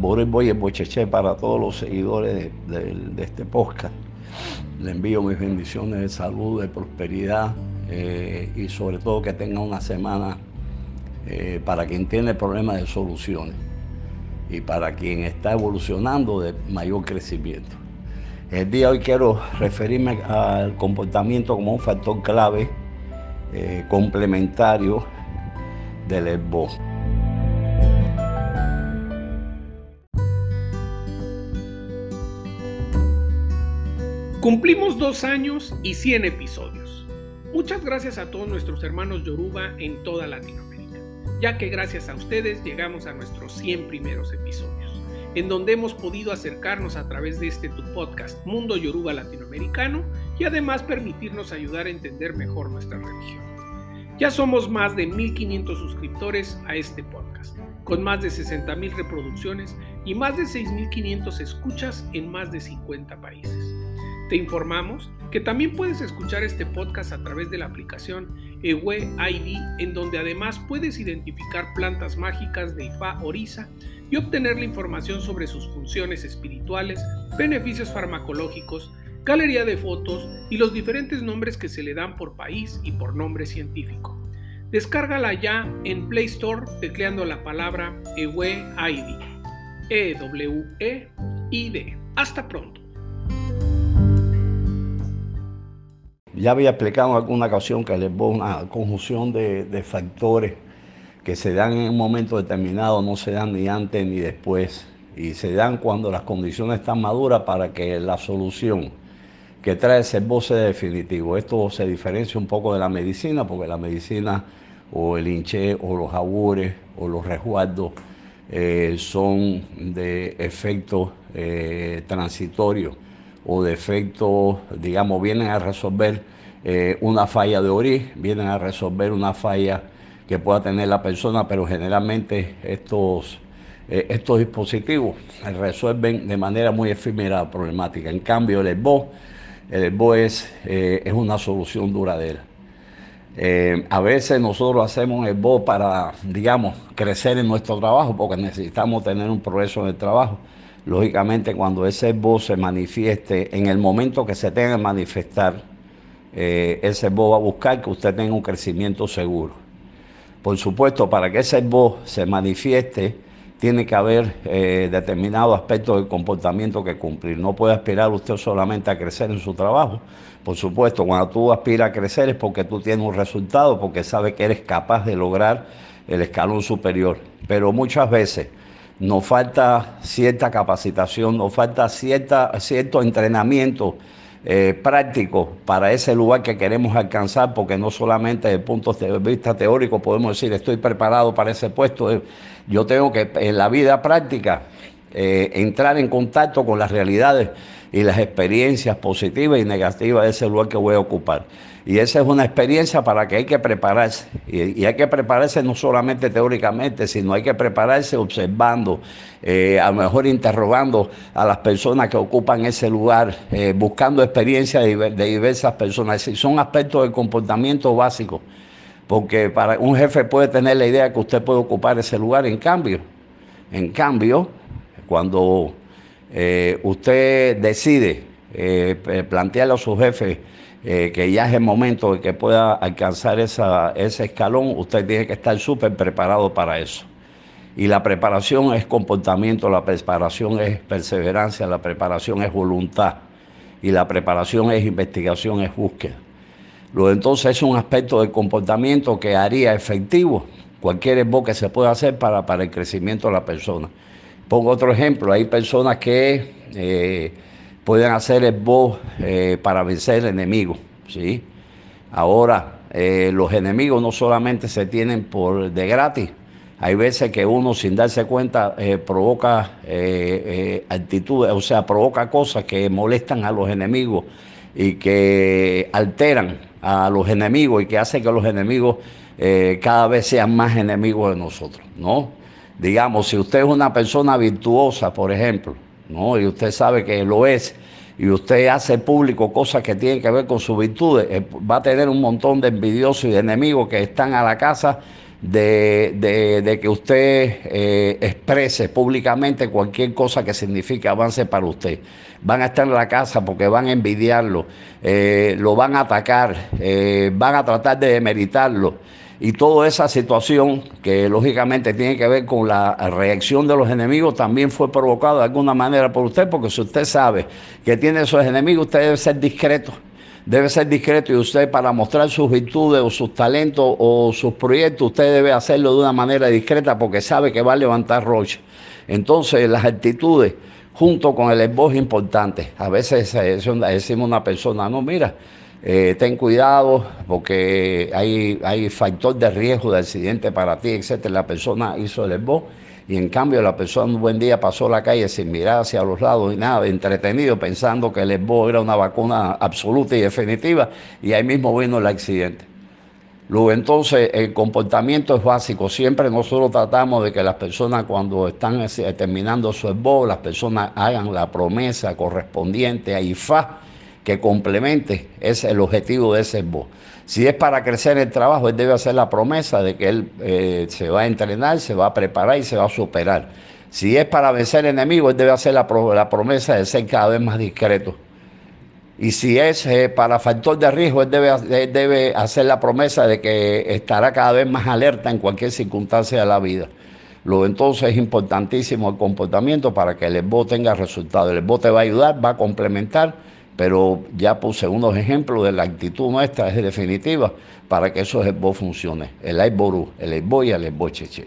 Boris y Bocheche para todos los seguidores de, este podcast. Le envío mis bendiciones de salud, de prosperidad eh, y sobre todo que tenga una semana eh, para quien tiene problemas de soluciones y para quien está evolucionando de mayor crecimiento. El día de hoy quiero referirme al comportamiento como un factor clave eh, complementario del esbozo. Cumplimos dos años y 100 episodios. Muchas gracias a todos nuestros hermanos Yoruba en toda Latinoamérica, ya que gracias a ustedes llegamos a nuestros 100 primeros episodios, en donde hemos podido acercarnos a través de este tu podcast Mundo Yoruba Latinoamericano y además permitirnos ayudar a entender mejor nuestra religión. Ya somos más de 1.500 suscriptores a este podcast, con más de 60.000 reproducciones y más de 6.500 escuchas en más de 50 países. Te informamos que también puedes escuchar este podcast a través de la aplicación Ewe ID, en donde además puedes identificar plantas mágicas de Ifa Orisa y obtener la información sobre sus funciones espirituales, beneficios farmacológicos, galería de fotos y los diferentes nombres que se le dan por país y por nombre científico. Descárgala ya en Play Store tecleando la palabra Ewe ID. E-W-E-I-D. Hasta pronto. Ya había explicado en alguna ocasión que les voy una conjunción de, factores que se dan en un momento determinado, no se dan ni antes ni después, y se dan cuando las condiciones están maduras para que la solución que trae ese voz sea definitivo. Esto se diferencia un poco de la medicina, porque la medicina o el hinché o los augures o los resguardos eh, son de efecto eh, transitorio o defectos, digamos, vienen a resolver eh, una falla de origen, vienen a resolver una falla que pueda tener la persona, pero generalmente estos, eh, estos dispositivos resuelven de manera muy efímera la problemática. En cambio, el ESBO, el es, eh, es una solución duradera. a veces nosotros hacemos el ESBO para, digamos, crecer en nuestro trabajo, porque necesitamos tener un progreso en el trabajo lógicamente cuando ese voz se manifieste, en el momento que se tenga que manifestar, eh, ese voz va a buscar que usted tenga un crecimiento seguro. Por supuesto, para que ese voz se manifieste, tiene que haber eh, determinados aspectos de comportamiento que cumplir. No puede aspirar usted solamente a crecer en su trabajo. Por supuesto, cuando tú aspiras a crecer es porque tú tienes un resultado, porque sabes que eres capaz de lograr el escalón superior. Pero muchas veces nos falta cierta capacitación, nos falta cierta, cierto entrenamiento eh, práctico para ese lugar que queremos alcanzar, porque no solamente desde el punto de vista teórico podemos decir estoy preparado para ese puesto, eh, yo tengo que en la vida práctica eh, entrar en contacto con las realidades y las experiencias positivas y negativas de ese lugar que voy a ocupar. Y esa es una experiencia para que hay que prepararse. Y, hay que prepararse no solamente teóricamente, sino hay que prepararse observando, eh, a lo mejor interrogando a las personas que ocupan ese lugar, eh, buscando experiencias de, diversas personas. son aspectos del comportamiento básico. Porque para un jefe puede tener la idea que usted puede ocupar ese lugar. En cambio, en cambio, cuando eh, usted decide eh, plantearle a su jefe eh, que ya es el momento de que pueda alcanzar ese escalón, usted tiene que estar súper preparado para eso. Y la preparación es comportamiento, la preparación es perseverancia, la preparación es voluntad y la preparación es investigación, es búsqueda. Entonces es un aspecto del comportamiento que haría efectivo cualquier enfoque que se pueda hacer para, para el crecimiento de la persona. Pongo otro ejemplo, hay personas que eh, pueden hacer el voz eh, para vencer el enemigo, ¿sí? Ahora, eh, los enemigos no solamente se tienen por de gratis, hay veces que uno sin darse cuenta provoca actitudes, o sea, provoca cosas que molestan a los enemigos y que alteran a los enemigos y que hacen que los enemigos cada vez sean más enemigos de nosotros, ¿no? Digamos, si usted es una persona virtuosa, por ejemplo, ¿no? y usted sabe que lo es, y usted hace público cosas que tienen que ver con sus virtudes, eh, va a tener un montón de envidiosos y de enemigos que están a la casa de, que usted eh, exprese públicamente cualquier cosa que signifique avance para usted. Van a estar en la casa porque van a envidiarlo, eh, lo van a atacar, eh, van a tratar de demeritarlo. Y toda esa situación que lógicamente tiene que ver con la reacción de los enemigos también fue provocada de alguna manera por usted, porque si usted sabe que tiene esos enemigos, usted debe ser discreto debe ser discreto y usted para mostrar sus virtudes o sus talentos o sus proyectos, usted debe hacerlo de una manera discreta porque sabe que va a levantar rocha. Entonces las actitudes junto con el esbozo importante. A veces decimos a una persona, no, mira, eh, ten cuidado porque hay, hay factor de riesgo de accidente para ti, etc. La persona hizo el esbozo y en cambio la persona un buen día pasó la calle sin mirar hacia los lados y nada, entretenido, pensando que el ESBO era una vacuna absoluta y definitiva, y ahí mismo vino el accidente. Luego entonces el comportamiento es básico. Siempre nosotros tratamos de que las personas cuando están terminando su ESBO, las personas hagan la promesa correspondiente a IFA que complemente es el objetivo de ese ESBO. Si es para crecer el trabajo, él debe hacer la promesa de que él eh, se va a entrenar, se va a preparar y se va a superar. Si es para vencer enemigos, él debe hacer la, promesa de ser cada vez más discreto. Y si es eh, para factor de riesgo, él debe, debe hacer la promesa de que estará cada vez más alerta en cualquier circunstancia de la vida. Luego entonces es importantísimo el comportamiento para que el ESBO tenga resultados. El ESBO te va a ayudar, va a complementar pero ya puse unos ejemplos de la actitud nuestra, es definitiva, para que eso es el funcionen. El Aiboru, el Aibo y el Cheche.